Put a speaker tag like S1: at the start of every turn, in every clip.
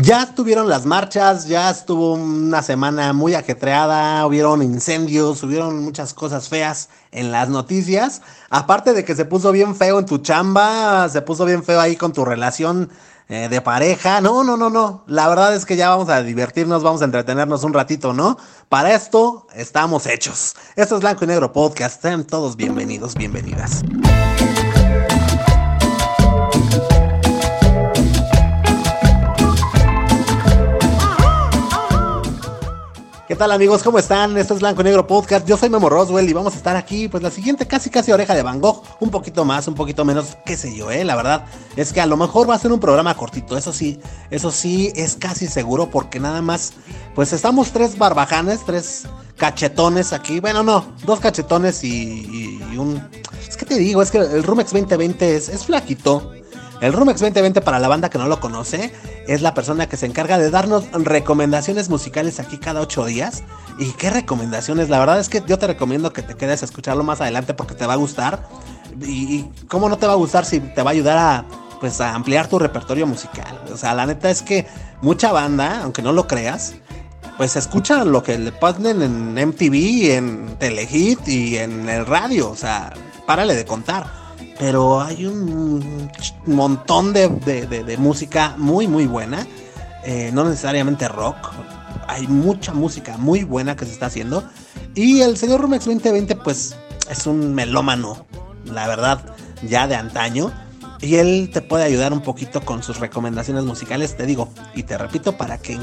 S1: Ya estuvieron las marchas, ya estuvo una semana muy ajetreada, hubieron incendios, hubieron muchas cosas feas en las noticias. Aparte de que se puso bien feo en tu chamba, se puso bien feo ahí con tu relación eh, de pareja. No, no, no, no. La verdad es que ya vamos a divertirnos, vamos a entretenernos un ratito, ¿no? Para esto estamos hechos. Esto es Blanco y Negro Podcast. Sean todos bienvenidos, bienvenidas. ¿Qué tal amigos? ¿Cómo están? Esto es Blanco y Negro Podcast. Yo soy Memo Roswell y vamos a estar aquí, pues la siguiente casi casi oreja de Van Gogh. Un poquito más, un poquito menos, qué sé yo, eh. La verdad es que a lo mejor va a ser un programa cortito. Eso sí, eso sí es casi seguro porque nada más, pues estamos tres barbajanes, tres cachetones aquí. Bueno, no, dos cachetones y, un... Es que te digo, es que el Rumex 2020 es, es flaquito. El Rumex 2020, para la banda que no lo conoce, es la persona que se encarga de darnos recomendaciones musicales aquí cada ocho días. ¿Y qué recomendaciones? La verdad es que yo te recomiendo que te quedes a escucharlo más adelante porque te va a gustar. ¿Y cómo no te va a gustar si te va a ayudar a, pues, a ampliar tu repertorio musical? O sea, la neta es que mucha banda, aunque no lo creas, pues escucha lo que le ponen en MTV, en Telehit y en el radio. O sea, párale de contar pero hay un montón de, música muy, muy buena. Eh, no necesariamente rock. Hay mucha música muy buena que se está haciendo. Y el señor Rumex 2020, pues, es un melómano, la verdad, ya de antaño. Y él te puede ayudar un poquito con sus recomendaciones musicales, te digo, y te repito, para que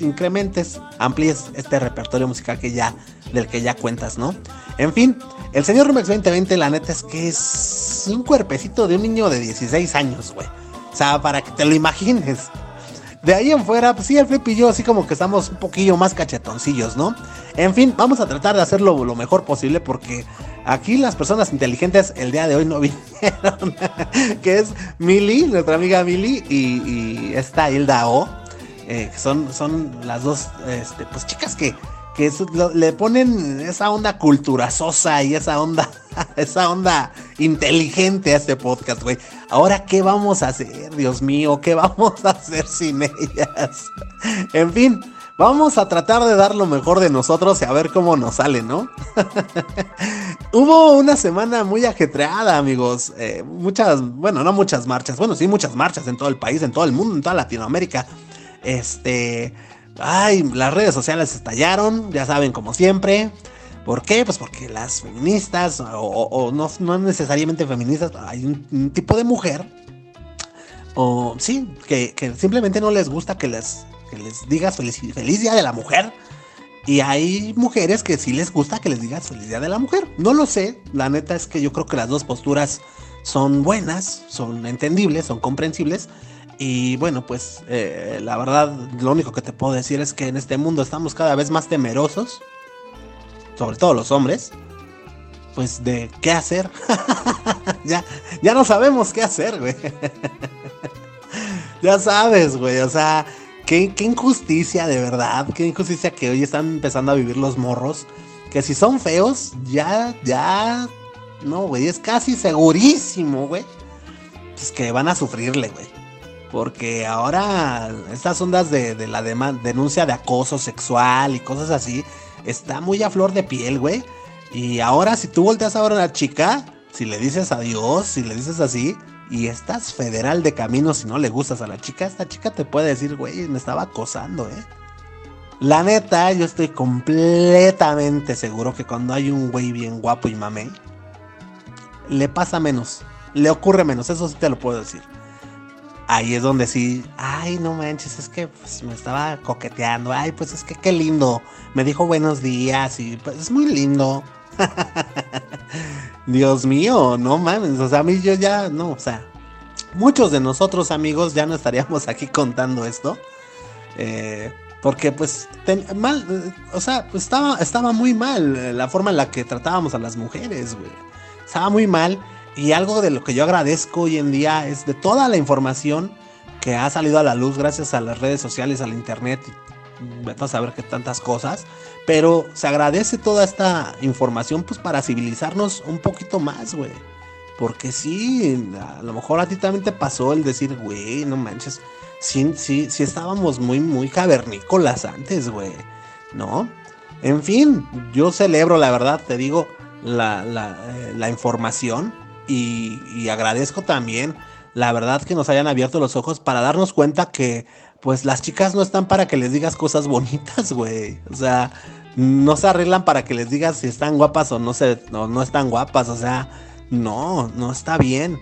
S1: incrementes, amplíes este repertorio musical que ya, del que ya cuentas, ¿no? En fin, el señor Rumex 2020, la neta es que es un cuerpecito de un niño de 16 años, güey. O sea, para que te lo imagines. De ahí en fuera, pues sí, el Flip y yo así como que estamos un poquillo más cachetoncillos, ¿no? En fin, vamos a tratar de hacerlo lo mejor posible porque aquí las personas inteligentes el día de hoy no vinieron. que es Mili, nuestra amiga Mili, y, esta Hilda O. Eh, son, son las dos este, pues chicas que que le ponen esa onda culturazosa y esa onda, esa onda inteligente a este podcast, güey. Ahora, ¿qué vamos a hacer, Dios mío? ¿Qué vamos a hacer sin ellas? en fin, vamos a tratar de dar lo mejor de nosotros y a ver cómo nos sale, ¿no? Hubo una semana muy ajetreada, amigos. Eh, muchas, bueno, no muchas marchas, bueno, sí, muchas marchas en todo el país, en todo el mundo, en toda Latinoamérica. Este Ay, las redes sociales estallaron, ya saben, como siempre. ¿Por qué? Pues porque las feministas, o, no, necesariamente feministas, hay un, tipo de mujer, o sí, que, simplemente no les gusta que les, les digas feliz, feliz Día de la Mujer. Y hay mujeres que sí les gusta que les digas feliz Día de la Mujer. No lo sé, la neta es que yo creo que las dos posturas son buenas, son entendibles, son comprensibles. Y bueno, pues eh, la verdad, lo único que te puedo decir es que en este mundo estamos cada vez más temerosos, sobre todo los hombres, pues de qué hacer. ya, ya no sabemos qué hacer, güey. ya sabes, güey, o sea, qué, qué injusticia de verdad, qué injusticia que hoy están empezando a vivir los morros, que si son feos, ya, ya, no, güey, es casi segurísimo, güey, pues que van a sufrirle, güey. Porque ahora estas ondas de, la denuncia de acoso sexual y cosas así, está muy a flor de piel, güey. Y ahora si tú volteas a ver a una chica, si le dices adiós, si le dices así, y estás federal de camino si no le gustas a la chica, esta chica te puede decir, güey, me estaba acosando, ¿eh? La neta, yo estoy completamente seguro que cuando hay un güey bien guapo y mamé, le pasa menos, le ocurre menos, eso sí te lo puedo decir ahí es donde sí, ay, no manches, es que pues, me estaba coqueteando, ay, pues es que qué lindo, me dijo buenos días y pues es muy lindo. Dios mío, no mames, o sea, a mí yo ya, no, o sea, muchos de nosotros amigos ya no estaríamos aquí contando esto. Eh, porque pues mal, o sea, pues, estaba, estaba muy mal eh, la forma en la que tratábamos a las mujeres, güey. Estaba muy mal y algo de lo que yo agradezco hoy en día es de toda la información que ha salido a la luz gracias a las redes sociales, al internet y vete a saber qué tantas cosas. Pero se agradece toda esta información pues para civilizarnos un poquito más, güey. Porque sí, a lo mejor a ti también te pasó el decir, güey, no manches, sí, sí, sí estábamos muy, muy cavernícolas antes, güey, ¿no? En fin, yo celebro, la verdad, te digo, la, la, eh, la información y, agradezco también, la verdad, que nos hayan abierto los ojos para darnos cuenta que, pues, las chicas no están para que les digas cosas bonitas, güey. O sea, no se arreglan para que les digas si están guapas o no, se, no, no están guapas. O sea, no, no está bien.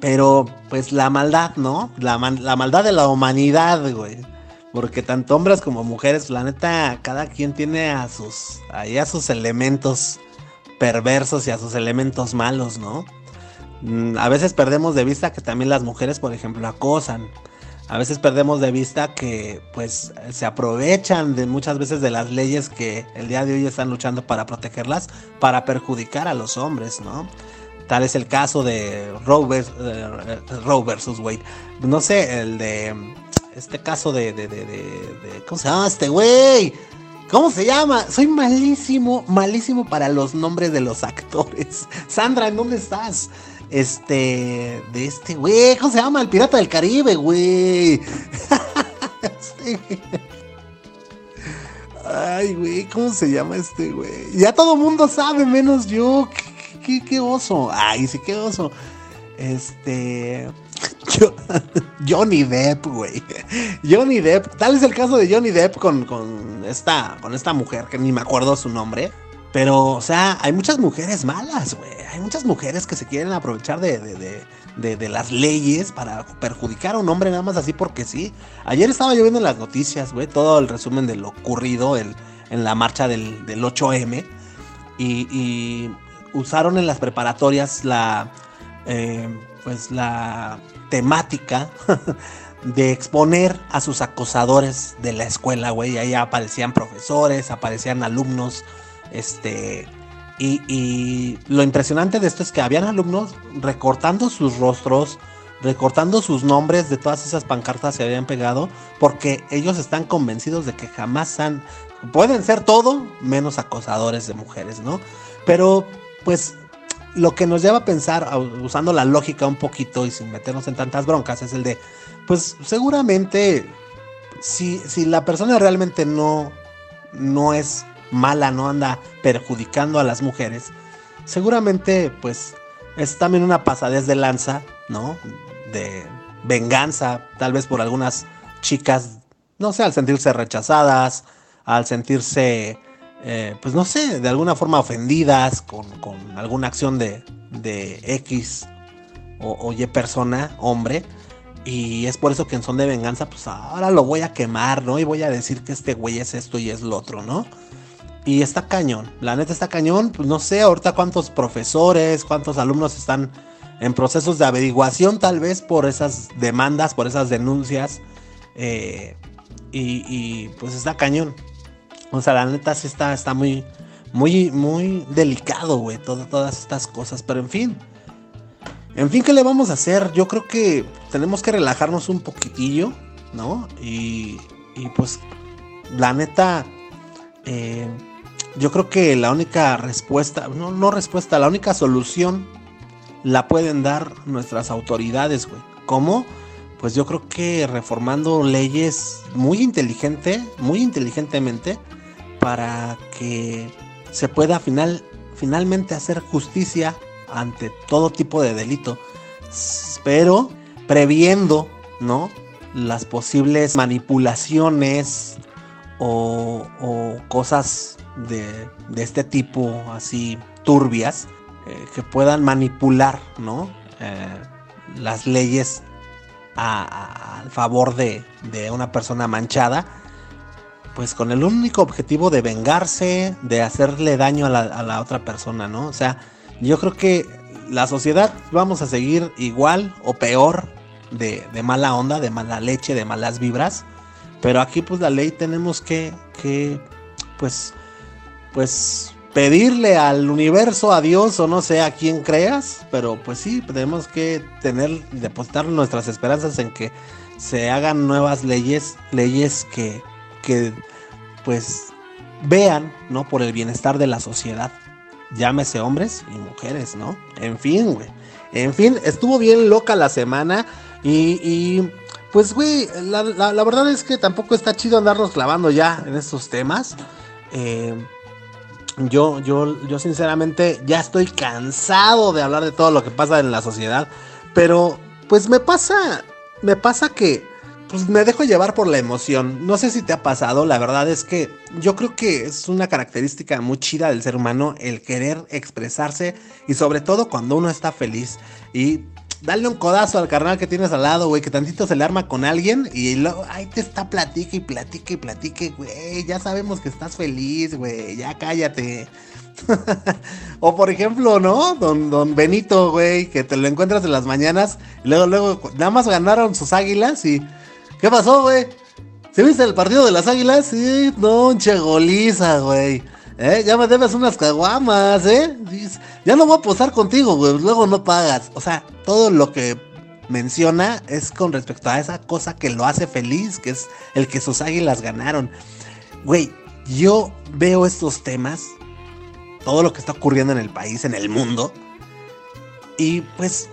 S1: Pero, pues la maldad, ¿no? La, la maldad de la humanidad, güey. Porque tanto hombres como mujeres, la neta, cada quien tiene a sus, a sus elementos perversos y a sus elementos malos, ¿no? Mm, a veces perdemos de vista que también las mujeres, por ejemplo, acosan. A veces perdemos de vista que pues se aprovechan de muchas veces de las leyes que el día de hoy están luchando para protegerlas para perjudicar a los hombres, ¿no? Tal es el caso de Roe, uh, versus Wade. No sé, el de este caso de, de, de, de ¿cómo se llama este güey? ¿Cómo se llama? Soy malísimo, malísimo para los nombres de los actores. Sandra, ¿en dónde estás? Este, de este güey, ¿cómo se llama? El Pirata del Caribe, güey. Ay, güey, ¿cómo se llama este güey? Ya todo mundo sabe, menos yo. ¿Qué, qué, oso? Ay, sí, qué oso. Este. Johnny Depp, güey. Johnny Depp. Tal es el caso de Johnny Depp con, con, esta, con esta mujer, que ni me acuerdo su nombre. Pero, o sea, hay muchas mujeres malas, güey. Hay muchas mujeres que se quieren aprovechar de, de, de, las leyes para perjudicar a un hombre nada más así porque sí. Ayer estaba yo viendo en las noticias, güey, todo el resumen de lo ocurrido el, en la marcha del, del 8M. Y, y, usaron en las preparatorias la, eh, pues la temática de exponer a sus acosadores de la escuela, güey. Ahí aparecían profesores, aparecían alumnos, este... Y, y, lo impresionante de esto es que habían alumnos recortando sus rostros, recortando sus nombres de todas esas pancartas que habían pegado, porque ellos están convencidos de que jamás han, pueden ser todo menos acosadores de mujeres, ¿no? Pero pues lo que nos lleva a pensar, usando la lógica un poquito y sin meternos en tantas broncas, es el de, pues seguramente, si, si la persona realmente no, no es mala, no anda perjudicando a las mujeres, seguramente pues es también una pasadez de lanza, ¿no? De venganza, tal vez por algunas chicas, no sé, al sentirse rechazadas, al sentirse eh, pues no sé, de alguna forma ofendidas con, con alguna acción de, de X o, Y persona, hombre. Y es por eso que en son de venganza, pues ahora lo voy a quemar, ¿no? Y voy a decir que este güey es esto y es lo otro, ¿no? Y está cañón, la neta está cañón, pues no sé ahorita cuántos profesores, cuántos alumnos están en procesos de averiguación tal vez por esas demandas, por esas denuncias. Eh, y, y pues está cañón, o sea, la neta sí está, está muy, muy, muy delicado, güey, todas estas cosas. Pero en fin. En fin, ¿qué le vamos a hacer? Yo creo que tenemos que relajarnos un poquitillo, ¿no? Y, y pues, la neta, eh, yo creo que la única respuesta, no, no respuesta, la única solución la pueden dar nuestras autoridades, güey. ¿Cómo? Pues yo creo que reformando leyes muy inteligente, muy inteligentemente, para que se pueda final, finalmente hacer justicia ante todo tipo de delito, pero previendo, ¿no? Las posibles manipulaciones o, cosas de, de, este tipo así turbias eh, que puedan manipular, ¿no? Eh, las leyes al favor de, de una persona manchada pues con el único objetivo de vengarse, de hacerle daño a la, a la, otra persona, ¿no? O sea, yo creo que la sociedad vamos a seguir igual o peor de, de, mala onda, de mala leche, de malas vibras. Pero aquí pues la ley tenemos que, que pues, pues pedirle al universo, a Dios o no sé a quién creas, pero pues sí, tenemos que tener, depositar nuestras esperanzas en que se hagan nuevas leyes, leyes que, que pues vean, ¿no? Por el bienestar de la sociedad. Llámese hombres y mujeres, ¿no? En fin, güey. En fin, estuvo bien loca la semana y, y pues, güey, la, verdad es que tampoco está chido andarnos clavando ya en estos temas. Eh, yo, yo, yo sinceramente ya estoy cansado de hablar de todo lo que pasa en la sociedad. Pero, pues me pasa, me pasa que pues me dejo llevar por la emoción. No sé si te ha pasado, la verdad es que yo creo que es una característica muy chida del ser humano el querer expresarse y sobre todo cuando uno está feliz. Y Dale un codazo al carnal que tienes al lado, güey, que tantito se le arma con alguien y luego ahí te está platique y platique y platique, güey, ya sabemos que estás feliz, güey, ya cállate. o por ejemplo, ¿no? Don, don Benito, güey, que te lo encuentras en las mañanas luego, luego, nada más ganaron sus águilas y... ¿Qué pasó, güey? ¿Se viste el partido de las águilas? Sí, no, chegoliza, güey. ¿Eh? Ya me debes unas caguamas, ¿eh? Ya no voy a posar contigo, güey. Luego no pagas. O sea, todo lo que menciona es con respecto a esa cosa que lo hace feliz, que es el que sus águilas ganaron. Güey, yo veo estos temas, todo lo que está ocurriendo en el país, en el mundo, y pues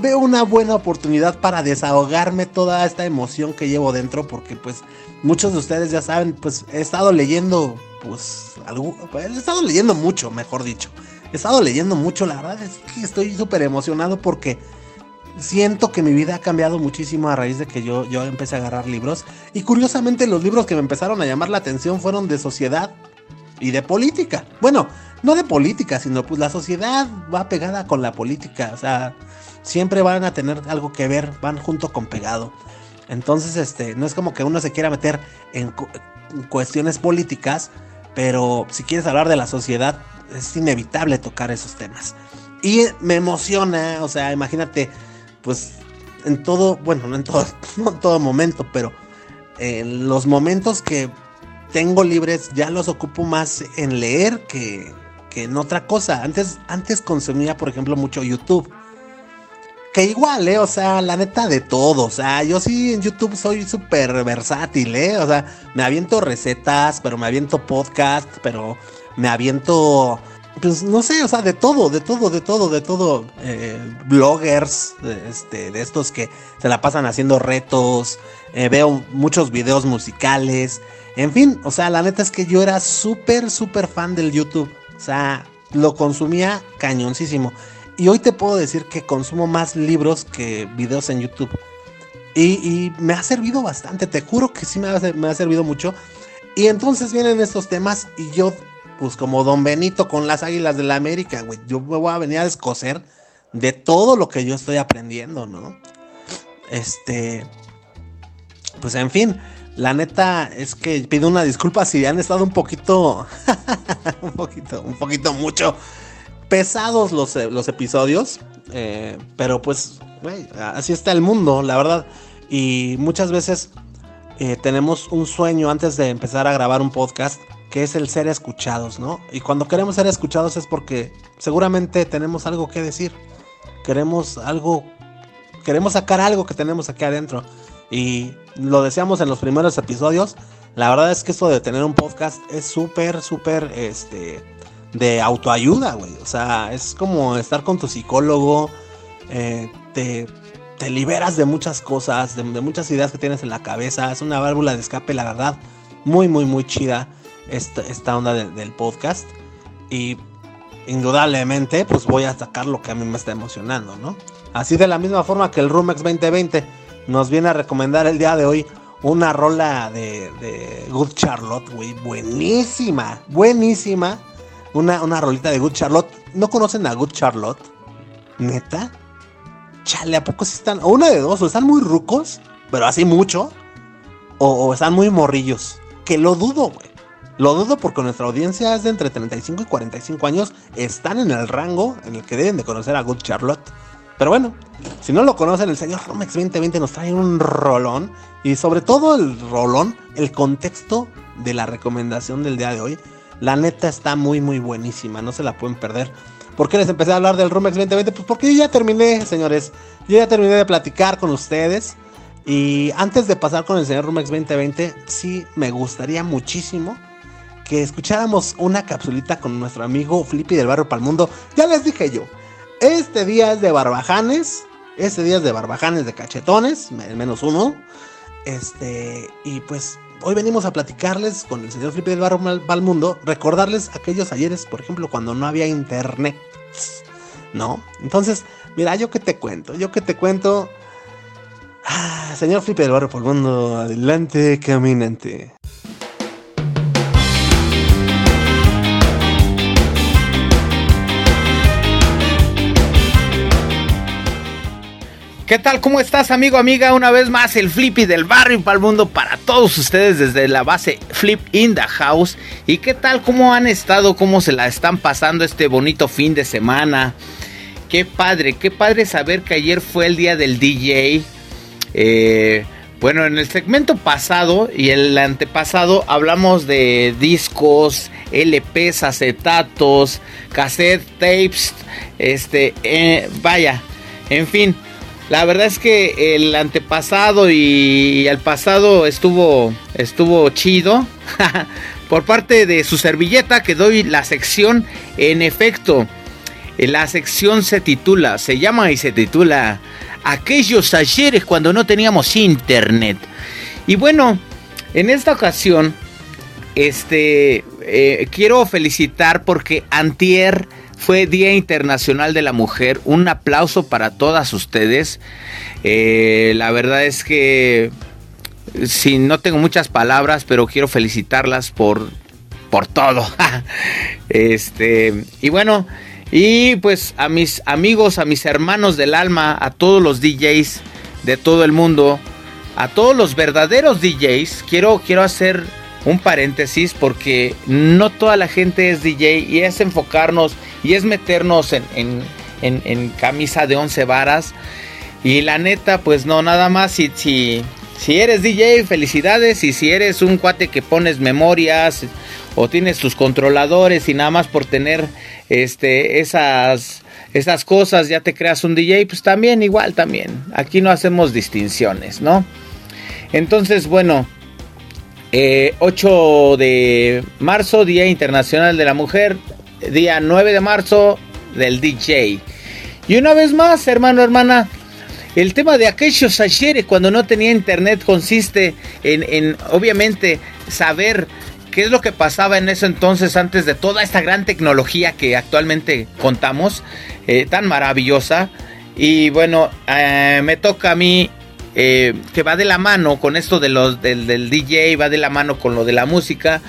S1: veo una buena oportunidad para desahogarme toda esta emoción que llevo dentro, porque pues muchos de ustedes ya saben, pues he estado leyendo pues, algo, he estado leyendo mucho, mejor dicho. He estado leyendo mucho, la verdad es que estoy súper emocionado porque siento que mi vida ha cambiado muchísimo a raíz de que yo, yo empecé a agarrar libros. Y curiosamente los libros que me empezaron a llamar la atención fueron de sociedad y de política. Bueno, no de política, sino pues la sociedad va pegada con la política. O sea, siempre van a tener algo que ver, van junto con pegado. Entonces, este, no es como que uno se quiera meter en cuestiones políticas, pero si quieres hablar de la sociedad, es inevitable tocar esos temas. Y me emociona, o sea, imagínate, pues en todo, bueno, no en todo, no en todo momento, pero en los momentos que tengo libres ya los ocupo más en leer que, que en otra cosa. Antes, antes consumía, por ejemplo, mucho YouTube. Que igual, ¿eh? O sea, la neta de todo. O sea, yo sí en YouTube soy súper versátil, ¿eh? O sea, me aviento recetas, pero me aviento podcast, pero me aviento, pues no sé, o sea, de todo, de todo, de todo, de todo. Eh, bloggers, este, de estos que se la pasan haciendo retos. Eh, veo muchos videos musicales. En fin, o sea, la neta es que yo era súper, súper fan del YouTube. O sea, lo consumía cañoncísimo. Y hoy te puedo decir que consumo más libros que videos en YouTube. Y, me ha servido bastante, te juro que sí me ha, servido mucho. Y entonces vienen estos temas y yo, pues como Don Benito con las Águilas de la América, güey, yo me voy a venir a descoser de todo lo que yo estoy aprendiendo, ¿no? Este, pues en fin, la neta es que pido una disculpa si han estado un poquito, un poquito, un poquito mucho pesados los, eh, los episodios, eh, pero pues, así está el mundo, la verdad. Y muchas veces eh, tenemos un sueño antes de empezar a grabar un podcast, que es el ser escuchados, ¿no? Y cuando queremos ser escuchados es porque seguramente tenemos algo que decir, queremos algo, queremos sacar algo que tenemos aquí adentro. Y lo decíamos en los primeros episodios, la verdad es que esto de tener un podcast es súper, súper, este de autoayuda, güey. O sea, es como estar con tu psicólogo, eh, te, te, liberas de muchas cosas, de, muchas ideas que tienes en la cabeza. Es una válvula de escape, la verdad. Muy, muy, muy chida esta, esta onda del podcast. Y indudablemente, pues voy a sacar lo que a mí me está emocionando, ¿no? Así de la misma forma que el Rumex 2020 nos viene a recomendar el día de hoy una rola de, de Good Charlotte, güey. Buenísima, buenísima una, una rolita de Good Charlotte. ¿No conocen a Good Charlotte? ¿Neta? Chale, ¿a poco sí están? O una de dos, o están muy rucos, pero así mucho, o, están muy morrillos. Que lo dudo, güey. Lo dudo porque nuestra audiencia es de entre 35 y 45 años. Están en el rango en el que deben de conocer a Good Charlotte. Pero bueno, si no lo conocen, el señor Romex 2020 nos trae un rolón. Y sobre todo el rolón, el contexto de la recomendación del día de hoy la neta está muy, muy buenísima. No se la pueden perder. ¿Por qué les empecé a hablar del Rumex 2020? Pues porque yo ya terminé, señores. Yo ya terminé de platicar con ustedes. Y antes de pasar con el señor Rumex 2020, sí me gustaría muchísimo que escucháramos una capsulita con nuestro amigo Flippy del Barrio Palmundo. Ya les dije yo, este día es de barbajanes. Este día es de barbajanes, de cachetones, menos uno. Este, y pues hoy venimos a platicarles con el señor Felipe del Barro Balmundo, recordarles aquellos ayeres, por ejemplo, cuando no había internet. ¿No? Entonces, mira, yo que te cuento, yo que te cuento. Ah, señor Felipe del Barro Balmundo, adelante, caminante.
S2: ¿Qué tal? ¿Cómo estás, amigo, amiga? Una vez más, el Flippy del barrio para el mundo para todos ustedes desde la base Flip in the House. ¿Y qué tal? ¿Cómo han estado? ¿Cómo se la están pasando este bonito fin de semana? Qué padre, qué padre saber que ayer fue el día del DJ. Eh, bueno, en el segmento pasado y el antepasado hablamos de discos, LPs, acetatos, cassette tapes, este, eh, vaya, en fin la verdad es que el antepasado y el pasado estuvo, estuvo chido. Por parte de su servilleta que doy la sección, en efecto, la sección se titula, se llama y se titula Aquellos ayeres cuando no teníamos internet. Y bueno, en esta ocasión, este, eh, quiero felicitar porque Antier fue Día Internacional de la Mujer. Un aplauso para todas ustedes. Eh, la verdad es que si no tengo muchas palabras, pero quiero felicitarlas por, por todo. este, y bueno, y pues a mis amigos, a mis hermanos del alma, a todos los DJs de todo el mundo, a todos los verdaderos DJs, quiero, quiero hacer un paréntesis porque no toda la gente es DJ y es enfocarnos y es meternos en, camisa de once varas. Y la neta, pues no, nada más si, si, si eres DJ, felicidades. Y si eres un cuate que pones memorias o tienes tus controladores y nada más por tener este, esas, esas cosas ya te creas un DJ, pues también igual también. Aquí no hacemos distinciones, ¿no? Entonces, bueno, 8 eh, de marzo, Día Internacional de la Mujer día 9 de marzo del DJ. Y una vez más, hermano, hermana, el tema de aquellos ayeres cuando no tenía internet consiste en, obviamente, saber qué es lo que pasaba en ese entonces antes de toda esta gran tecnología que actualmente contamos, eh, tan maravillosa. Y bueno, eh, me toca a mí eh, que va de la mano con esto de los, del, DJ, va de la mano con lo de la música.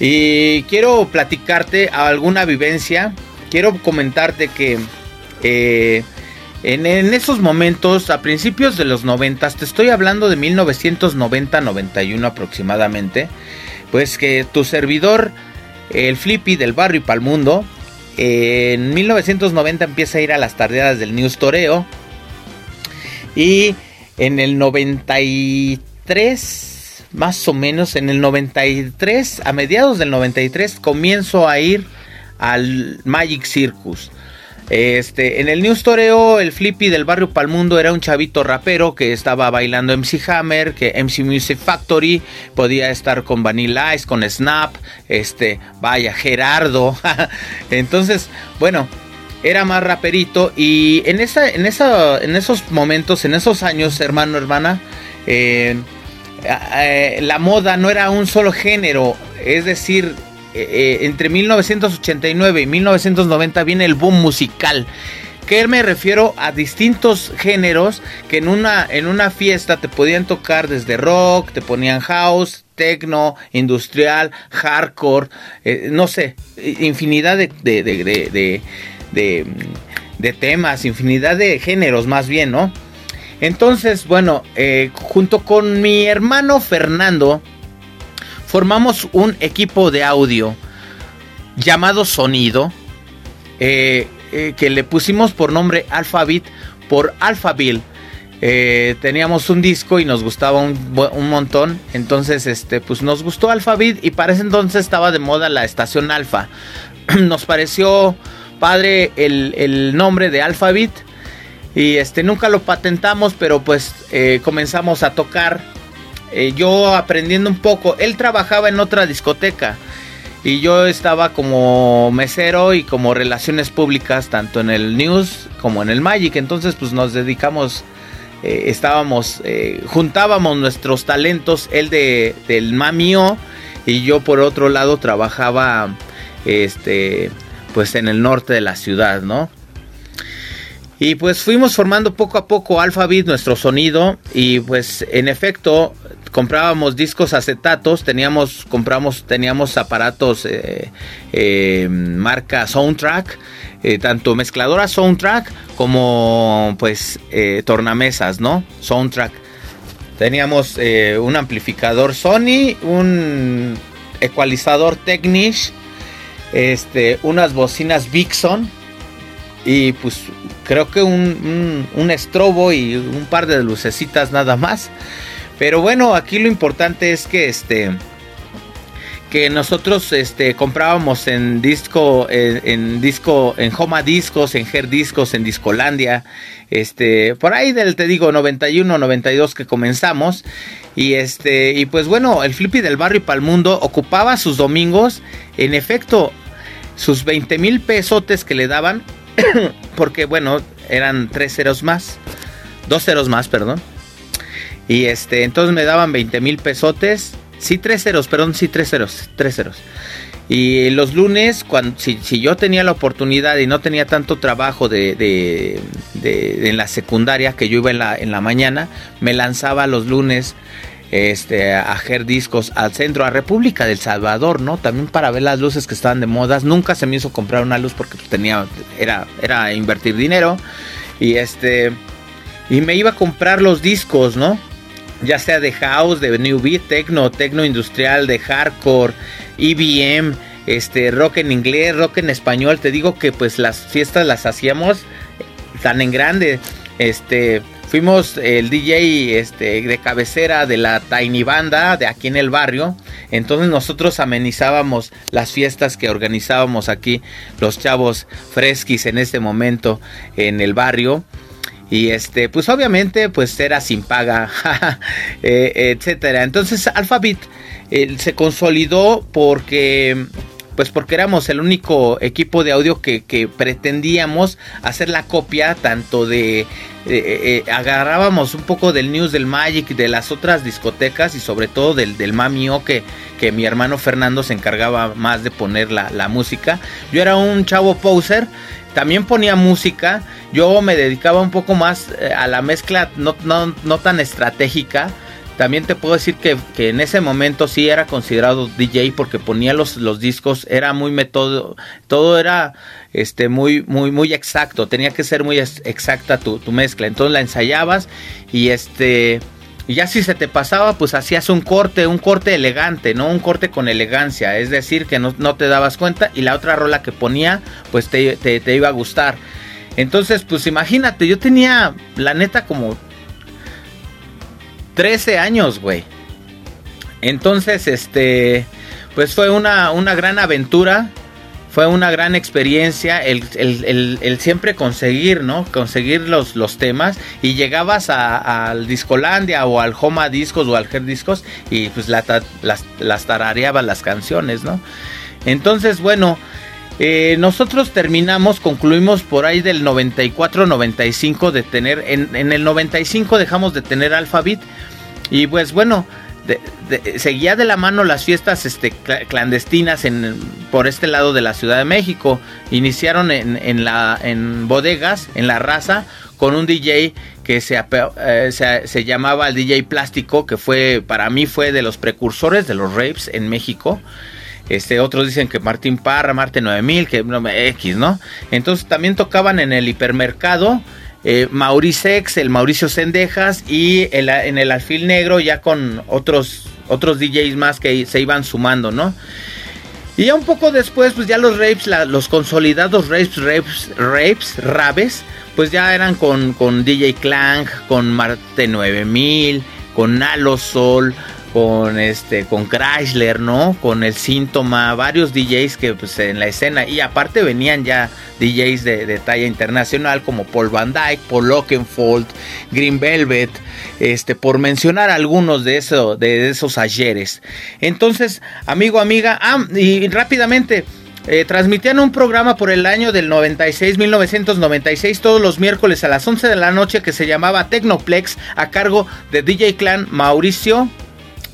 S2: Y quiero platicarte alguna vivencia. Quiero comentarte que eh, en, esos momentos, a principios de los 90, te estoy hablando de 1990-91 aproximadamente, pues que tu servidor, el Flippy del barrio y Palmundo, en 1990 empieza a ir a las tardeadas del News Toreo. Y en el 93 más o menos en el 93, a mediados del 93, comienzo a ir al Magic Circus. Este, en el News Toreo, el Flippy del barrio Palmundo era un chavito rapero que estaba bailando MC Hammer, que MC Music Factory, podía estar con Vanilla Ice, con Snap, este, vaya, Gerardo. Entonces, bueno, era más raperito y en esa, en esa, en esos momentos, en esos años, hermano, hermana, eh, eh, la moda no era un solo género, es decir, eh, eh, entre 1989 y 1990 viene el boom musical. Que me refiero a distintos géneros que en una, en una fiesta te podían tocar desde rock, te ponían house, techno, industrial, hardcore, no sé, infinidad de, de, de, de, temas, infinidad de géneros más bien, ¿no? Entonces, bueno, eh, junto con mi hermano Fernando, formamos un equipo de audio llamado Sonido, eh, eh, que le pusimos por nombre Alphabet por Alphaville. teníamos un disco y nos gustaba un, montón. Entonces, este, pues nos gustó Alphabet y para ese entonces estaba de moda la estación Alfa. nos pareció padre el, el nombre de Alphabet y este nunca lo patentamos, pero pues eh, comenzamos a tocar. Eh, yo aprendiendo un poco. Él trabajaba en otra discoteca. y yo estaba como mesero y como relaciones públicas tanto en el News como en el Magic. Entonces pues nos dedicamos, eh, estábamos, juntábamos nuestros talentos, él de, del Mamio y yo por otro lado trabajaba este pues en el norte de la ciudad, ¿no? Y pues fuimos formando poco a poco Alphabet, nuestro sonido, y pues en efecto comprábamos discos acetatos, teníamos, compramos, teníamos aparatos eh, eh, marca Soundtrack, eh, tanto mezcladora Soundtrack como pues tornamesas, ¿no? Soundtrack. Teníamos un amplificador Sony, un ecualizador Technics, este, unas bocinas Vixon y pues creo que un, un, estrobo y un par de lucecitas nada más. Pero bueno, aquí lo importante es que este que nosotros este comprábamos en disco en, disco en Homa Discos, en Her Discos, en Discolandia, este por ahí del te digo 91, 92 que comenzamos y este y pues bueno, el Flippy del barrio y pa'l mundo ocupaba sus domingos, en efecto, sus 20 mil pesotes que le daban porque bueno, eran tres ceros más, dos ceros más, perdón. Y este, entonces me daban 20 mil pesotes. Sí, tres ceros, perdón, sí, tres ceros, tres ceros. Y los lunes, cuando, si, yo tenía la oportunidad y no tenía tanto trabajo de, de, en la secundaria, que yo iba en la, mañana, me lanzaba los lunes este, a hacer discos al centro, a República del Salvador, ¿no? También para ver las luces que estaban de modas. Nunca se me hizo comprar una luz porque tenía, era, era invertir dinero. Y este, y me iba a comprar los discos, ¿no? Ya sea de house, de new beat, techno, techno industrial, de hardcore, EBM, este, rock en inglés, rock en español. Te digo que pues las fiestas las hacíamos tan en grande, este Fuimos el DJ este, de cabecera de la Tiny Banda de aquí en el barrio. Entonces nosotros amenizábamos las fiestas que organizábamos aquí los chavos fresquis en este momento en el barrio. Y este, pues obviamente, pues era sin paga, eh, etcétera. Entonces Alphabet eh, se consolidó porque pues porque éramos el único equipo de audio que, pretendíamos hacer la copia tanto de... Eh, agarrábamos un poco del news del Magic, de las otras discotecas y sobre todo del, del Mamio que, que mi hermano Fernando se encargaba más de poner la, música. Yo era un chavo poser, también ponía música, yo me dedicaba un poco más a la mezcla no, no, no tan estratégica también te puedo decir que, en ese momento sí era considerado DJ porque ponía los, los discos, era muy método, todo era este muy, muy, muy exacto, tenía que ser muy exacta tu, mezcla. Entonces la ensayabas y este. Y ya si se te pasaba, pues hacías un corte, un corte elegante, ¿no? Un corte con elegancia. Es decir, que no, te dabas cuenta. Y la otra rola que ponía, pues te, te iba a gustar. Entonces, pues imagínate, yo tenía, la neta, como 13 años, güey. Entonces, este, pues fue una, una gran aventura, fue una gran experiencia el, siempre conseguir, ¿no? Conseguir los, los temas y llegabas al Discolandia o al Homa Discos o al Her Discos y pues las, las tarareabas las canciones, ¿no? Entonces, bueno, eh, nosotros terminamos, concluimos por ahí del 94-95 de tener, en, en, el 95 dejamos de tener Alphabet y pues bueno, seguía de la mano las fiestas este, clandestinas en, por este lado de la Ciudad de México. Iniciaron en, en, la, en bodegas, en la raza, con un DJ que se, eh, se, llamaba el DJ Plástico, que fue para mí fue de los precursores de los rapes en México. Este, otros dicen que Martín Parra, Marte 9000, que no, X, ¿no? Entonces también tocaban en el hipermercado. Eh, Mauricex, el Mauricio Sendejas y en el alfil negro ya con otros, otros DJs más que se iban sumando, ¿no? Y ya un poco después, pues ya los rapes, los consolidados rapes, rapes, rapes, rabes, pues ya eran con, con DJ Clank, con Marte 9000, con Nalo Sol, con este con Chrysler, ¿no? Con el síntoma, varios DJs que pues en la escena y aparte venían ya DJs de, talla internacional como Paul Van Dyke, Paul Oakenfold, Green Velvet, este por mencionar algunos de eso de esos ayeres. Entonces, amigo, amiga, ah, y rápidamente eh, transmitían un programa por el año del 96, 1996, todos los miércoles a las 11 de la noche que se llamaba Tecnoplex a cargo de DJ Clan Mauricio.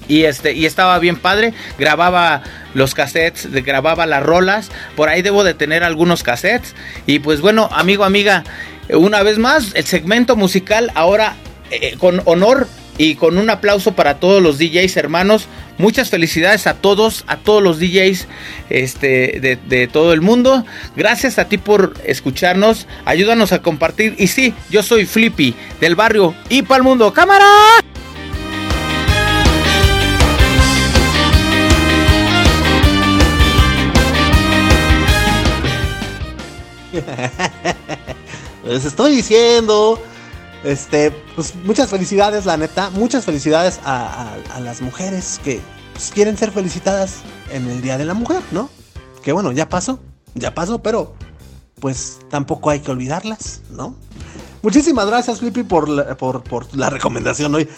S2: Y, este, y estaba bien padre, grababa los cassettes, grababa las rolas, por ahí debo de tener algunos cassettes. Y pues bueno, amigo, amiga, una vez más, el segmento musical ahora eh, con honor y con un aplauso para todos los DJs hermanos. Muchas felicidades a todos, a todos los DJs este, de, de, todo el mundo. Gracias a ti por escucharnos. Ayúdanos a compartir. Y sí, yo soy Flippy del barrio y para el mundo. ¡Cámara!
S1: Les estoy diciendo este, pues muchas felicidades, la neta. Muchas felicidades a, las mujeres que pues, quieren ser felicitadas en el Día de la Mujer, ¿no? Que bueno, ya pasó, ya pasó, pero pues tampoco hay que olvidarlas, ¿no? Muchísimas gracias, Flippy, por la, por, la recomendación hoy.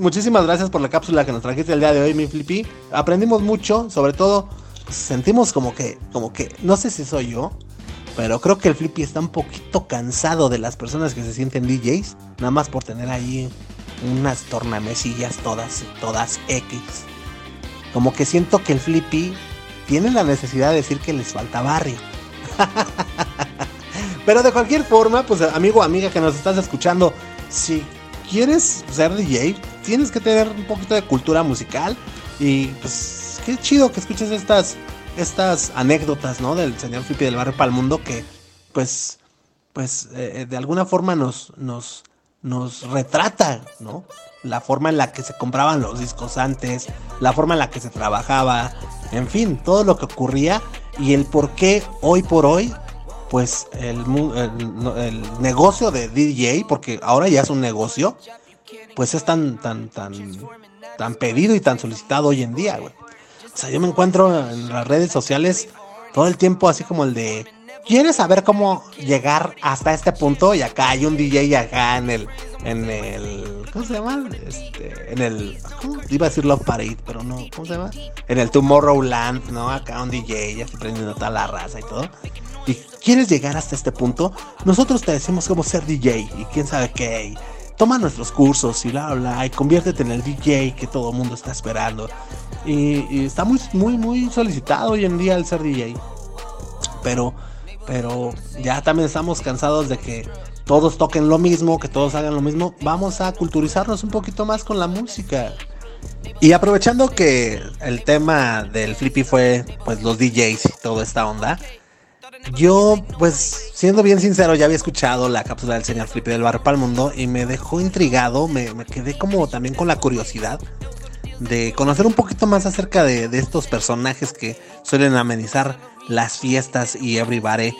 S1: muchísimas gracias por la cápsula que nos trajiste el día de hoy, mi Flippy. Aprendimos mucho, sobre todo sentimos como que, como que, no sé si soy yo, pero creo que el Flippy está un poquito cansado de las personas que se sienten DJs, nada más por tener ahí unas tornamesillas todas, todas X. Como que siento que el Flippy tiene la necesidad de decir que les falta barrio. Pero de cualquier forma, pues amigo o amiga que nos estás escuchando, si quieres ser DJ, tienes que tener un poquito de cultura musical. Y pues qué chido que escuches estas estas anécdotas, ¿no? Del señor Flippy del barrio para mundo que, pues, pues, eh, eh, de alguna forma nos, nos, nos retrata, ¿no? La forma en la que se compraban los discos antes, la forma en la que se trabajaba, en fin, todo lo que ocurría y el por qué hoy por hoy, pues, el, el, el negocio de DJ, porque ahora ya es un negocio, pues es tan, tan, tan, tan pedido y tan solicitado hoy en día, güey. O sea, yo me encuentro en las redes sociales todo el tiempo así como el de ¿Quieres saber cómo llegar hasta este punto? Y acá hay un DJ acá en el en el ¿cómo se llama? Este, en el ¿cómo? iba a decir Love Parade, pero no, ¿cómo se llama? En el Tomorrowland, ¿no? Acá un DJ ya se prendiendo toda la raza y todo. Y quieres llegar hasta este punto, nosotros te decimos cómo ser DJ y quién sabe qué toma nuestros cursos y bla, bla, y conviértete en el DJ que todo el mundo está esperando. Y, está muy, muy, muy solicitado hoy en día el ser DJ. Pero, pero ya también estamos cansados de que todos toquen lo mismo, que todos hagan lo mismo. Vamos a culturizarnos un poquito más con la música. Y aprovechando que el tema del Flippy fue pues los DJs y toda esta onda, yo, pues, siendo bien sincero, ya había escuchado la cápsula del señor Flippy del Barrio para el Mundo y me dejó intrigado, me, quedé como también con la curiosidad de conocer un poquito más acerca de, estos personajes que suelen amenizar las fiestas y everybody.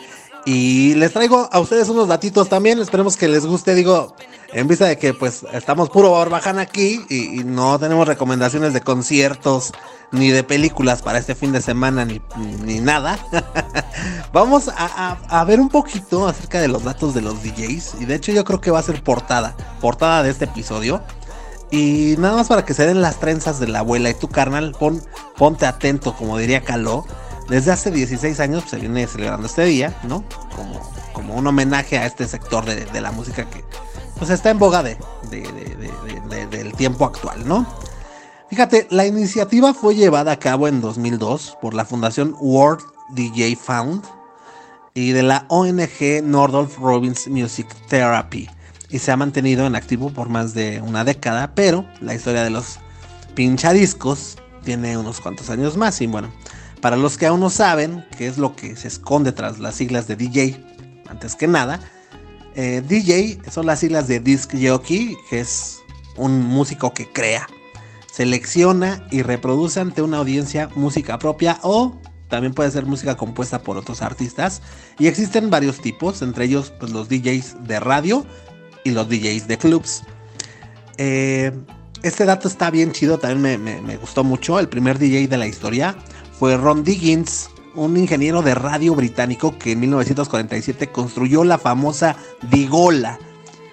S1: Y les traigo a ustedes unos datitos también, esperemos que les guste, digo, en vista de que pues estamos puro barbaján aquí y no tenemos recomendaciones de conciertos ni de películas para este fin de semana, ni, ni nada. Vamos a, ver un poquito acerca de los datos de los DJs. Y de hecho yo creo que va a ser portada, portada de este episodio. Y nada más para que se den las trenzas de la abuela y tu carnal, pon, ponte atento, como diría Caló. Desde hace 16 años se viene celebrando este día, ¿no? Como, como un homenaje a este sector de, la música que pues está en boga de, del tiempo actual, ¿no? Fíjate, la iniciativa fue llevada a cabo en 2002 por la Fundación World DJ Found y de la ONG Nordolf Robbins Music Therapy y se ha mantenido en activo por más de una década, pero la historia de los pinchadiscos tiene unos cuantos años más y bueno, para los que aún no saben qué es lo que se esconde tras las siglas de DJ, antes que nada, eh, DJ son las siglas de Disc Jockey, que es un músico que crea selecciona y reproduce ante una audiencia música propia o también puede ser música compuesta por otros artistas. Y existen varios tipos, entre ellos pues, los DJs de radio y los DJs de clubs. Eh, este dato está bien chido, también me, gustó mucho. El primer DJ de la historia fue Ron Diggins, un ingeniero de radio británico que en 1947 construyó la famosa Digola,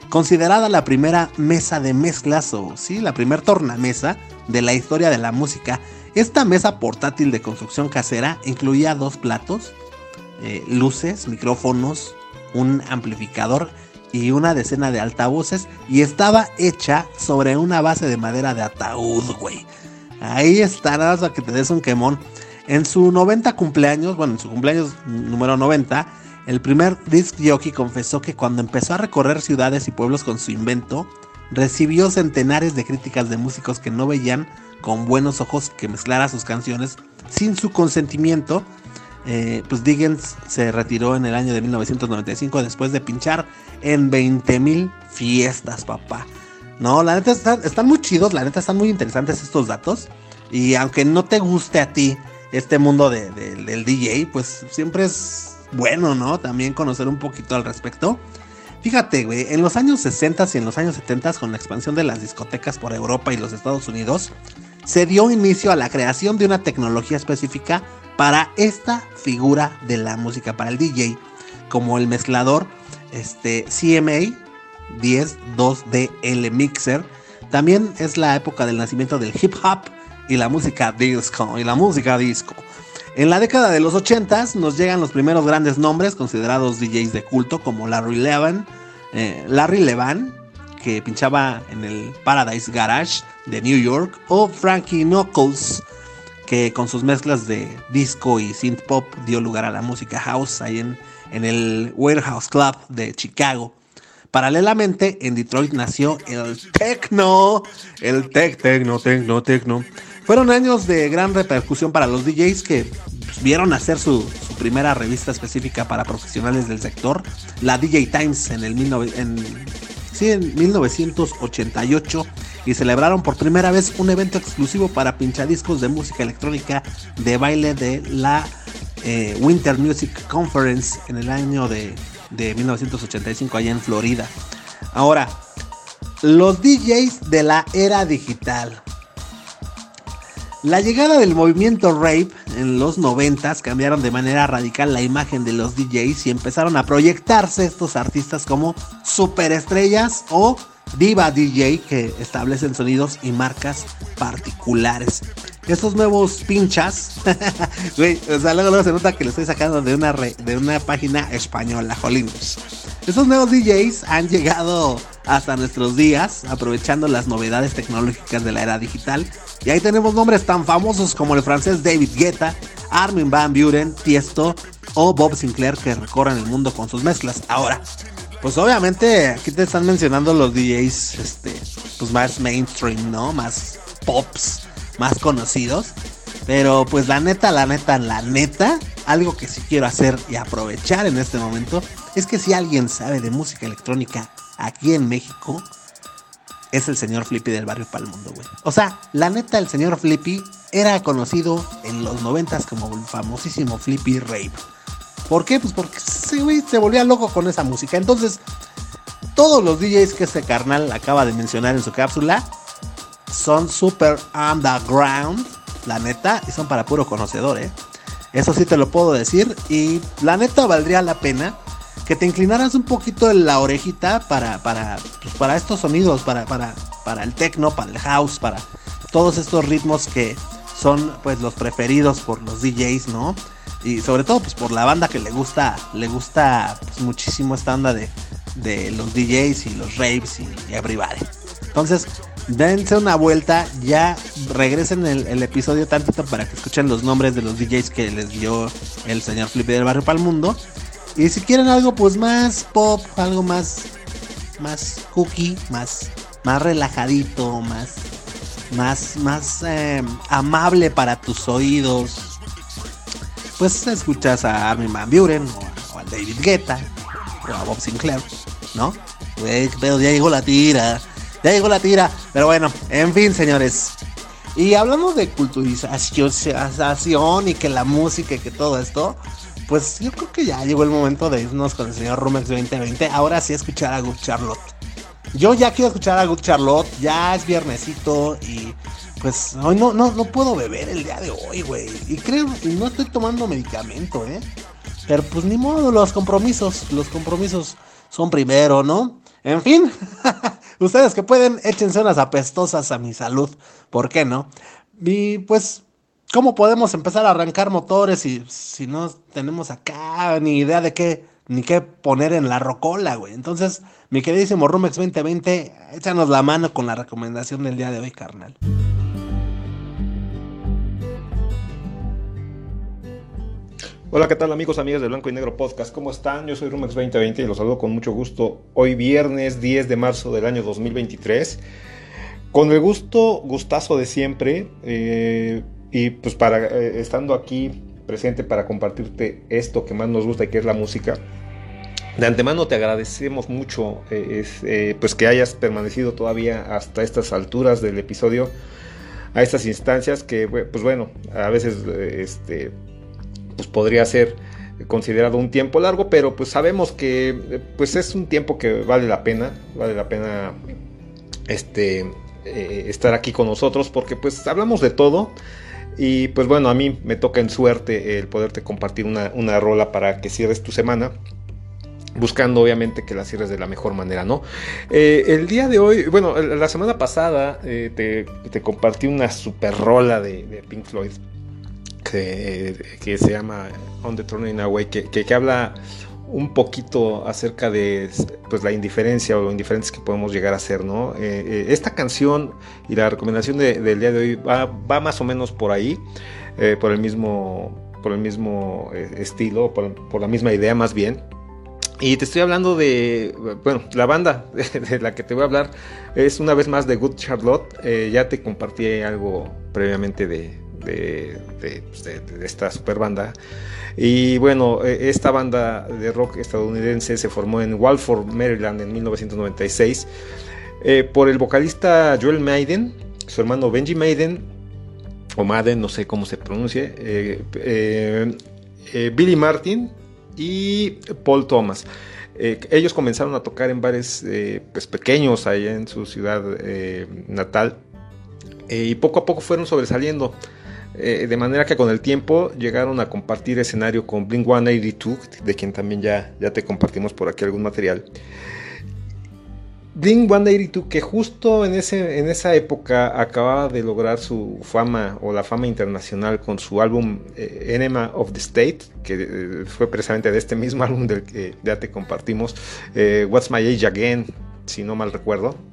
S1: considerada la primera mesa de mezclas o sí, la primera tornamesa de la historia de la música. Esta mesa portátil de construcción casera incluía dos platos, eh, luces, micrófonos, un amplificador y una decena de altavoces y estaba hecha sobre una base de madera de ataúd, güey. Ahí está, nada más que te des un quemón. En su 90 cumpleaños, bueno, en su cumpleaños número 90, el primer disc jockey confesó que cuando empezó a recorrer ciudades y pueblos con su invento, recibió centenares de críticas de músicos que no veían con buenos ojos que mezclara sus canciones sin su consentimiento eh, pues Diggins se retiró en el año de 1995 después de pinchar en 20.000 fiestas, papá. No, la neta están, muy chidos, la neta están muy interesantes estos datos. Y aunque no te guste a ti este mundo del DJ, pues siempre es bueno, ¿no? También conocer un poquito al respecto. Fíjate, güey, en los años 60 y en los años 70 con la expansión de las discotecas por Europa y los Estados Unidos, se dio inicio a la creación de una tecnología específica para esta figura de la música, para el DJ, como el mezclador este, CMA 102DL Mixer. También es la época del nacimiento del hip hop y la música disco. Y la música disco. En la década de los 80 nos llegan los primeros grandes nombres considerados DJs de culto como Larry Levan, eh, Larry Levan, que pinchaba en el Paradise Garage de New York, o Frankie Knuckles, que con sus mezclas de disco y synth pop dio lugar a la música house ahí en, en el Warehouse Club de Chicago. Paralelamente, en Detroit nació el techno, el tech, techno, techno, techno. Fueron años de gran repercusión para los DJs que vieron hacer su, primera revista específica para profesionales del sector, la DJ Times, en, el en, sí, en 1988 y celebraron por primera vez un evento exclusivo para pinchadiscos de música electrónica de baile de la eh, Winter Music Conference en el año de, de 1985 allá en Florida. Ahora, los DJs de la era digital. La llegada del movimiento Rape en los 90 cambiaron de manera radical la imagen de los DJs y empezaron a proyectarse estos artistas como superestrellas o Diva DJ que establecen sonidos y marcas particulares. Estos nuevos pinchas, güey, o sea, luego, se nota que lo estoy sacando de una, de una página española, jolinos. Estos nuevos DJs han llegado hasta nuestros días, aprovechando las novedades tecnológicas de la era digital. Y ahí tenemos nombres tan famosos como el francés David Guetta, Armin Van Buren, Tiesto o Bob Sinclair que recorren el mundo con sus mezclas. Ahora, pues obviamente aquí te están mencionando los DJs este, pues más mainstream, ¿no? Más pops, más conocidos. Pero pues la neta, la neta, la neta, algo que sí quiero hacer y aprovechar en este momento es que si alguien sabe de música electrónica aquí en México, es el señor Flippy del barrio Palmundo, güey. O sea, la neta, el señor Flippy era conocido en los noventas como el famosísimo Flippy Rave. ¿Por qué? Pues porque se volvía loco con esa música. Entonces, todos los DJs que este carnal acaba de mencionar en su cápsula son super underground, la neta, y son para puro conocedor, ¿eh? Eso sí te lo puedo decir. Y la neta valdría la pena que te inclinaras un poquito la orejita para, para, pues, para estos sonidos, para, para, para el techno, para el house, para todos estos ritmos que son pues los preferidos por los DJs, ¿no? y sobre todo pues por la banda que le gusta le gusta pues, muchísimo esta onda de, de los DJs y los raves y, everybody entonces dense una vuelta ya regresen el, el, episodio tantito para que escuchen los nombres de los DJs que les dio el señor Flippy del barrio para el mundo y si quieren algo pues más pop algo más más cookie más más relajadito más más más eh, amable para tus oídos pues escuchas a Armin Van Buren o, a David Guetta o a Bob Sinclair, ¿no? pero ya llegó la tira, ya llegó la tira, pero bueno, en fin, señores. Y hablando de culturización y que la música y que todo esto, pues yo creo que ya llegó el momento de irnos con el señor Rumex 2020. Ahora sí escuchar a Good Charlotte. yo ya quiero escuchar a Good Charlotte, ya es viernesito y pues hoy no, no, no puedo beber el día de hoy, güey. Y creo, y no estoy tomando medicamento, ¿eh? Pero pues ni modo, los compromisos, los compromisos son primero, ¿no? En fin, ustedes que pueden, échense unas apestosas a mi salud, ¿por qué no? Y pues, ¿cómo podemos empezar a arrancar motores si, si no tenemos acá ni idea de qué, ni qué poner en la rocola, güey? Entonces, mi queridísimo Rumex 2020, échanos la mano con la recomendación del día de hoy, carnal.
S3: Hola, ¿qué tal amigos, amigas de Blanco y Negro Podcast? ¿Cómo están? Yo soy Rumex 2020 y los saludo con mucho gusto hoy viernes 10 de marzo del año 2023. Con el gusto, gustazo de siempre eh, y pues para eh, estando aquí presente para compartirte esto que más nos gusta y que es la música. De antemano te agradecemos mucho eh, pues que hayas permanecido todavía hasta estas alturas del episodio, a estas instancias que pues bueno, a veces este, pues podría ser considerado un tiempo largo, pero pues sabemos que pues es un tiempo que vale la pena, vale la pena este eh, estar aquí con nosotros porque pues hablamos de todo y pues bueno, a mí me toca en suerte el poderte compartir una, una rola para que cierres tu semana buscando obviamente que la cierres de la mejor manera, ¿no? Eh, el día de hoy, bueno, la semana pasada eh, te, te, compartí una super rola de, Pink Floyd que, se llama On the Turning Away, que, que, habla un poquito acerca de pues la indiferencia o lo indiferentes que podemos llegar a ser, ¿no? Eh, eh, esta canción y la recomendación del día de hoy va, más o menos por ahí, eh, por el mismo por el mismo estilo, por, la misma idea más bien. Y te estoy hablando de, bueno, la banda de, la que te voy a hablar es una vez más de Good Charlotte. ya te compartí algo previamente de, pues, de, esta super banda. Y bueno, e, esta banda de rock estadounidense se formó en Walford, Maryland en 1996 eh, por el vocalista Joel Maiden, su hermano Benji Maiden, o Madden, no sé cómo se pronuncie, eh, eh, Billy Martin y Paul Thomas. ellos comenzaron a tocar en bares pues, pequeños allá en su ciudad natal y poco a poco fueron sobresaliendo. Eh, de manera que con el tiempo llegaron a compartir escenario con Blink 182, de quien también ya, ya te compartimos por aquí algún material. Blink 182, que justo en, ese, en esa época acababa de lograr su fama o la fama internacional con su álbum eh, Enema of the State, que eh, fue precisamente de este mismo álbum del que ya te compartimos, What's My Age Again, si no mal recuerdo.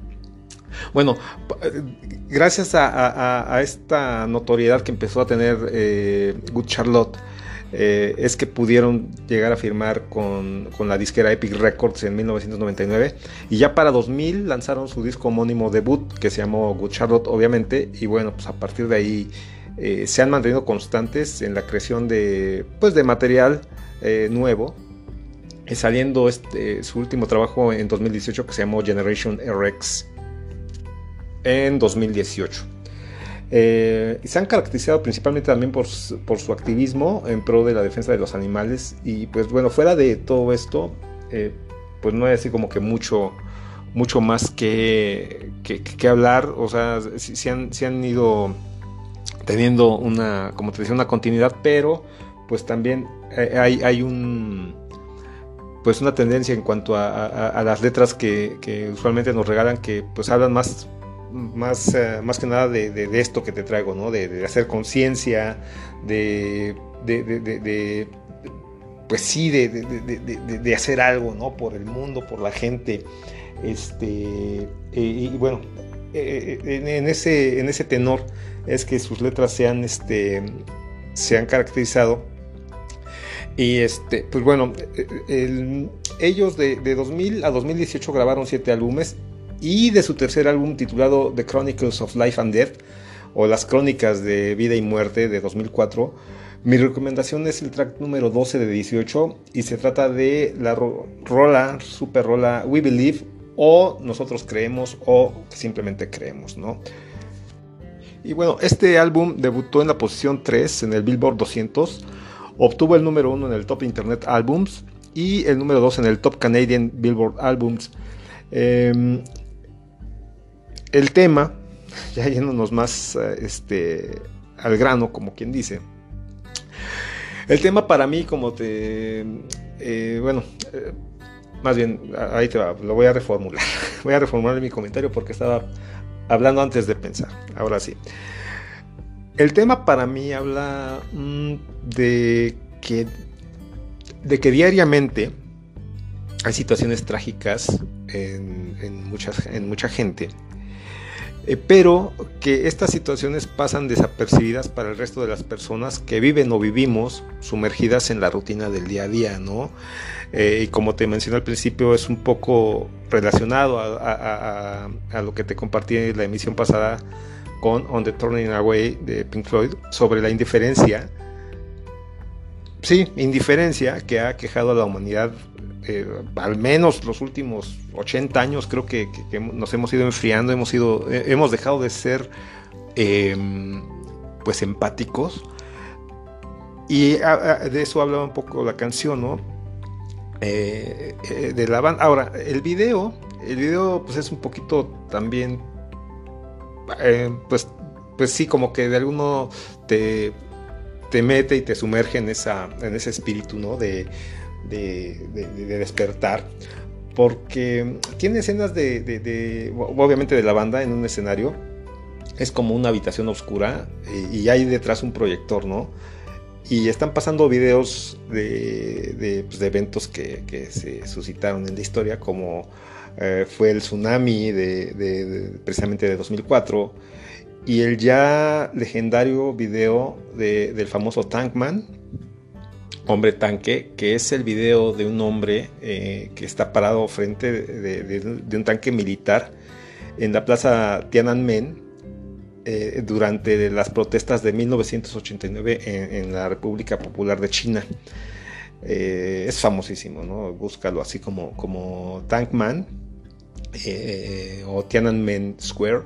S3: Bueno, gracias a, esta notoriedad que empezó a tener eh, Good Charlotte, eh, es que pudieron llegar a firmar con, la disquera Epic Records en 1999 y ya para 2000 lanzaron su disco homónimo debut que se llamó Good Charlotte obviamente. Y bueno pues a partir de ahí eh, se han mantenido constantes en la creación de pues de material nuevo. Saliendo este, su último trabajo en 2018 que se llamó Generation RX en 2018. Eh, y se han caracterizado principalmente también por, su activismo en pro de la defensa de los animales. Y pues bueno, fuera de todo esto, eh, pues no hay así como que mucho, mucho más que, que, hablar. O sea, si, han, han, ido teniendo una, como te decía, una continuidad, pero pues también eh, hay, hay un pues una tendencia en cuanto a, las letras que, que, usualmente nos regalan que pues hablan más más, eh, más que nada de, esto que te traigo, ¿no? De, hacer conciencia, de, de, pues sí, de, hacer algo, ¿no? Por el mundo, por la gente. Este, y, bueno, eh, eh, en, ese, en ese tenor es que sus letras se han, este, se han caracterizado. Y este, pues bueno, ellos de, de 2000 a 2018 grabaron siete álbumes y de su tercer álbum titulado The Chronicles of Life and Death o Las Crónicas de Vida y Muerte de 2004. Mi recomendación es el track número 12 de 18 y se trata de la rola, super rola We Believe o Nosotros Creemos o simplemente creemos, ¿no? Y bueno, este álbum debutó en la posición 3 en el Billboard 200, obtuvo el número 1 en el Top Internet Albums y el número 2 en el Top Canadian Billboard Albums. Em, el tema, ya yéndonos más este, al grano, como quien dice. El tema para mí, como te... Eh, bueno, eh, más bien, ahí te va, lo voy a reformular. Voy a reformular mi comentario porque estaba hablando antes de pensar. Ahora sí. El tema para mí habla mm, de que, de que diariamente hay situaciones trágicas en, en, en mucha gente eh, pero que estas situaciones pasan desapercibidas para el resto de las personas que viven o vivimos sumergidas en la rutina del día a día, ¿no? Eh, y como te mencioné al principio, es un poco relacionado a, lo que te compartí en la emisión pasada con On the Turning Away de Pink Floyd sobre la indiferencia. Sí, indiferencia que ha quejado a la humanidad eh, al menos los últimos 80 años creo que, nos hemos ido enfriando, hemos, ido, eh, hemos dejado de ser em, pues empáticos. Y de eso hablaba un poco la canción, ¿no? Eh, de la banda. Ahora, el video, el video pues es un poquito también, pues, pues sí, como que de alguno te, te mete y te sumerge en, esa, en ese espíritu, ¿no? De, de, despertar, porque tiene escenas de, obviamente de la banda en un escenario, es como una habitación oscura y hay detrás un proyector, ¿no? Y están pasando videos de, pues, eventos que, se suscitaron en la historia, como eh, fue el tsunami de, precisamente de 2004 y el ya legendario video del famoso Tankman, Hombre Tanque, que es el video de un hombre eh, que está parado frente de, un tanque militar en la plaza Tiananmen eh, durante las protestas de 1989 en, la República Popular de China. Eh, es famosísimo, ¿no? Búscalo así como, como Tankman o Tiananmen Square.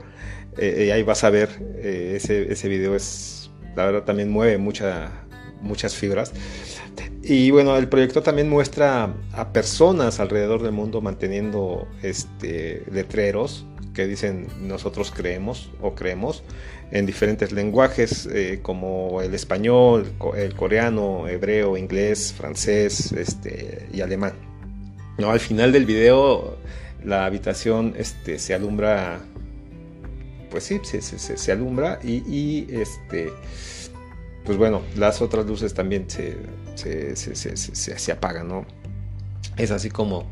S3: ahí vas a ver ese, ese video es la verdad también mueve mucha, muchas fibras. Y bueno, el proyecto también muestra a personas alrededor del mundo manteniendo este, letreros que dicen nosotros creemos o creemos en diferentes lenguajes eh, como el español, el coreano, hebreo, inglés, francés este, y alemán. No, al final del video la habitación este, se alumbra, pues sí, se, se, alumbra y, y este pues bueno, las otras luces también se, se, apagan, ¿no? Es así como,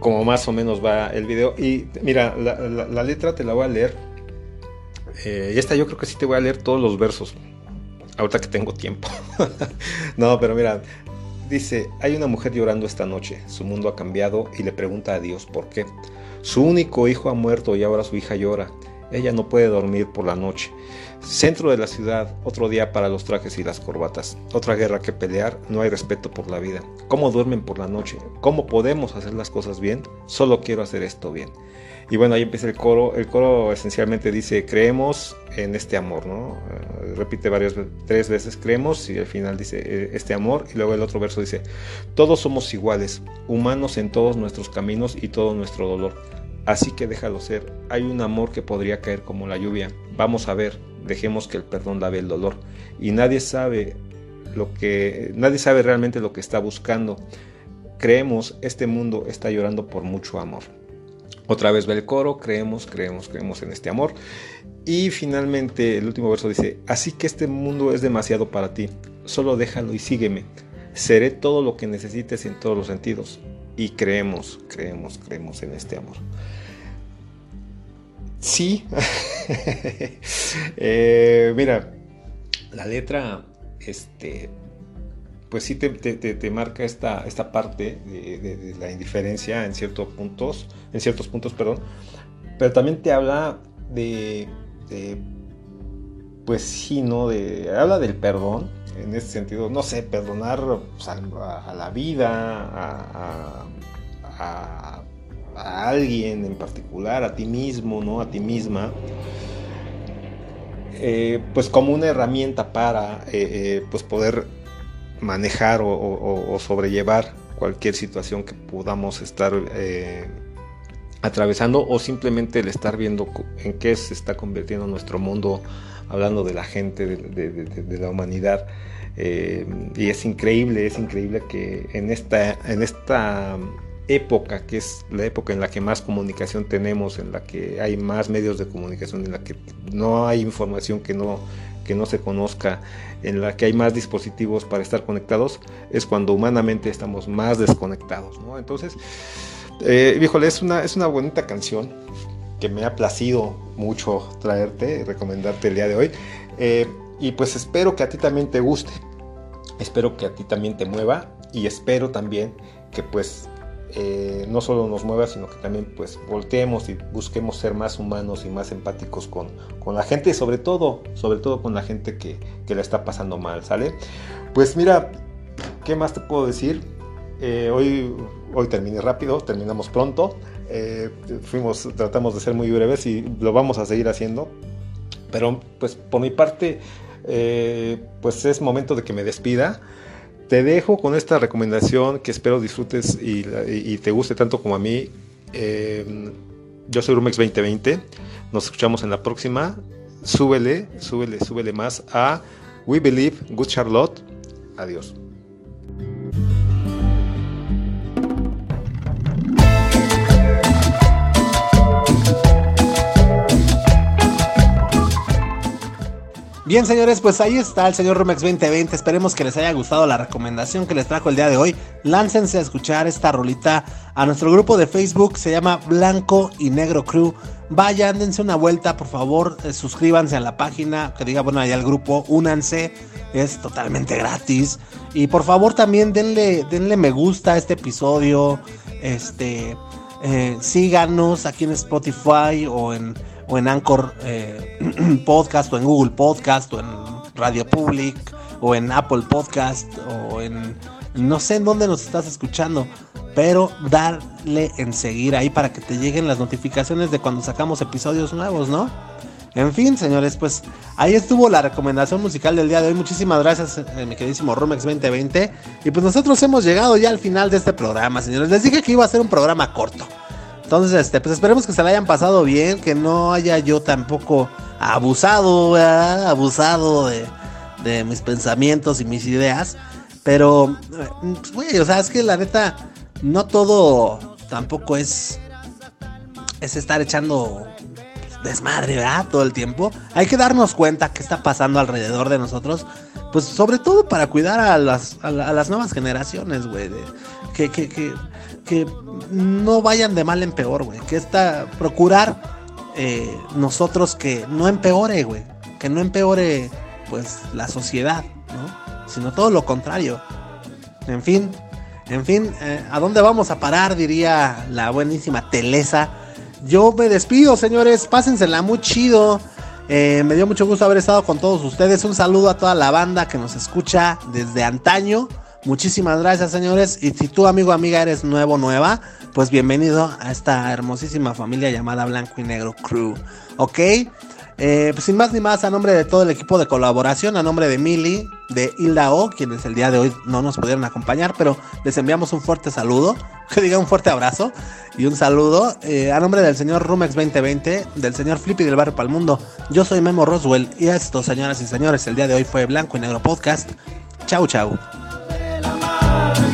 S3: como más o menos va el video. Y mira, la, letra te la voy a leer. Eh, y esta yo creo que sí te voy a leer todos los versos. Ahorita que tengo tiempo. no, pero mira, dice, hay una mujer llorando esta noche. Su mundo ha cambiado y le pregunta a Dios por qué. Su único hijo ha muerto y ahora su hija llora. Ella no puede dormir por la noche. Centro de la ciudad, otro día para los trajes y las corbatas. Otra guerra que pelear, no hay respeto por la vida. ¿Cómo duermen por la noche? ¿Cómo podemos hacer las cosas bien? Solo quiero hacer esto bien. Y bueno, ahí empieza el coro. El coro esencialmente dice, creemos en este amor, ¿no? Eh, repite varias, tres veces, creemos, y al final dice, eh, este amor. Y luego el otro verso dice, todos somos iguales, humanos en todos nuestros caminos y todo nuestro dolor. Así que déjalo ser, hay un amor que podría caer como la lluvia. Vamos a ver, dejemos que el perdón lave el dolor. Y nadie sabe lo que, nadie sabe realmente lo que está buscando. Creemos, este mundo está llorando por mucho amor. Otra vez ve el coro, creemos, creemos, creemos en este amor. Y finalmente el último verso dice, así que este mundo es demasiado para ti, solo déjalo y sígueme. Seré todo lo que necesites en todos los sentidos. Y creemos, creemos, creemos en este amor. Sí. Eh, mira, la letra, este, pues sí te, marca esta, esta parte de, la indiferencia en ciertos puntos, en ciertos puntos, perdón, pero también te habla de, pues sí, ¿no? De, habla del perdón, en ese sentido, no sé, perdonar pues, a, la vida, a alguien en particular, a ti mismo, ¿no? A ti misma. Eh, pues como una herramienta para eh, eh, pues poder manejar o, sobrellevar cualquier situación que podamos estar atravesando o simplemente el estar viendo en qué se está convirtiendo nuestro mundo, hablando de la gente, de, la humanidad. Y es increíble, es increíble que en esta, en esta época, que es la época en la que más comunicación tenemos, en la que hay más medios de comunicación, en la que no hay información que no, que no se conozca, en la que hay más dispositivos para estar conectados, es cuando humanamente estamos más desconectados. Entonces, eh, es una, es una bonita canción que me ha placido mucho traerte y recomendarte el día de hoy. Eh, y pues espero que a ti también te guste, espero que a ti también te mueva y espero también que pues eh, no solo nos mueva, sino que también pues volteemos y busquemos ser más humanos y más empáticos con, la gente y sobre todo, sobre todo con la gente que, que la está pasando mal, ¿sale? Pues mira, ¿qué más te puedo decir? Eh, hoy, hoy terminé rápido, terminamos pronto. Eh, fuimos, tratamos de ser muy breves y lo vamos a seguir haciendo. Pero pues por mi parte, pues es momento de que me despida. Te dejo con esta recomendación que espero disfrutes y, te guste tanto como a mí. Em, yo soy Rumex 2020. Nos escuchamos en la próxima. Súbele, súbele, súbele más a We Believe Good Charlotte. Adiós.
S1: Bien, señores, pues ahí está el señor Rumex 2020. Esperemos que les haya gustado la recomendación que les trajo el día de hoy. Láncense a escuchar esta rolita a nuestro grupo de Facebook. Se llama Blanco y Negro Crew. Vayan, dense una vuelta, por favor. Eh, suscríbanse a la página. Que diga, bueno, allá el grupo. Únanse. Es totalmente gratis. Y por favor, también denle, denle me gusta a este episodio. Este. Eh, síganos aquí en Spotify o en o en Anchor eh, Podcast, o en Google Podcast, o en Radio Public, o en Apple Podcast, o en no sé en dónde nos estás escuchando, pero darle en seguir ahí para que te lleguen las notificaciones de cuando sacamos episodios nuevos, ¿no? En fin, señores, pues ahí estuvo la recomendación musical del día de hoy. Muchísimas gracias, eh, mi queridísimo Romex 2020. Y pues nosotros hemos llegado ya al final de este programa, señores. Les dije que iba a ser un programa corto. Entonces, este, pues esperemos que se la hayan pasado bien, que no haya yo tampoco abusado, abusado de, mis pensamientos y mis ideas. Pero, pues, güey, o sea, es que la neta, no todo tampoco es, es estar echando desmadre, ¿verdad? Todo el tiempo. Hay que darnos cuenta qué está pasando alrededor de nosotros. Pues sobre todo para cuidar a las, a, las nuevas generaciones, güey. Que, que, que, que no vayan de mal en peor, güey. Que está, procurar eh, nosotros que no empeore, güey. Que no empeore, pues, la sociedad, ¿no? Sino todo lo contrario. En fin, en fin, eh, ¿a dónde vamos a parar? Diría la buenísima Telesa. Yo me despido, señores. Pásensela muy chido. Eh, me dio mucho gusto haber estado con todos ustedes. Un saludo a toda la banda que nos escucha desde antaño. Muchísimas gracias, señores. Y si tú, amigo, amiga, eres nuevo, nueva, pues bienvenido a esta hermosísima familia llamada Blanco y Negro Crew. ¿Ok? Eh, pues sin más ni más, a nombre de todo el equipo de colaboración, a nombre de Mili, de Hilda O, quienes el día de hoy no nos pudieron acompañar, pero les enviamos un fuerte saludo, que diga un fuerte abrazo y un saludo. Eh, a nombre del señor Rumex 2020, del señor Flippy del Barrio Palmundo, yo soy Memo Roswell y esto, señoras y señores, el día de hoy fue Blanco y Negro Podcast. Chau, chau. la madre.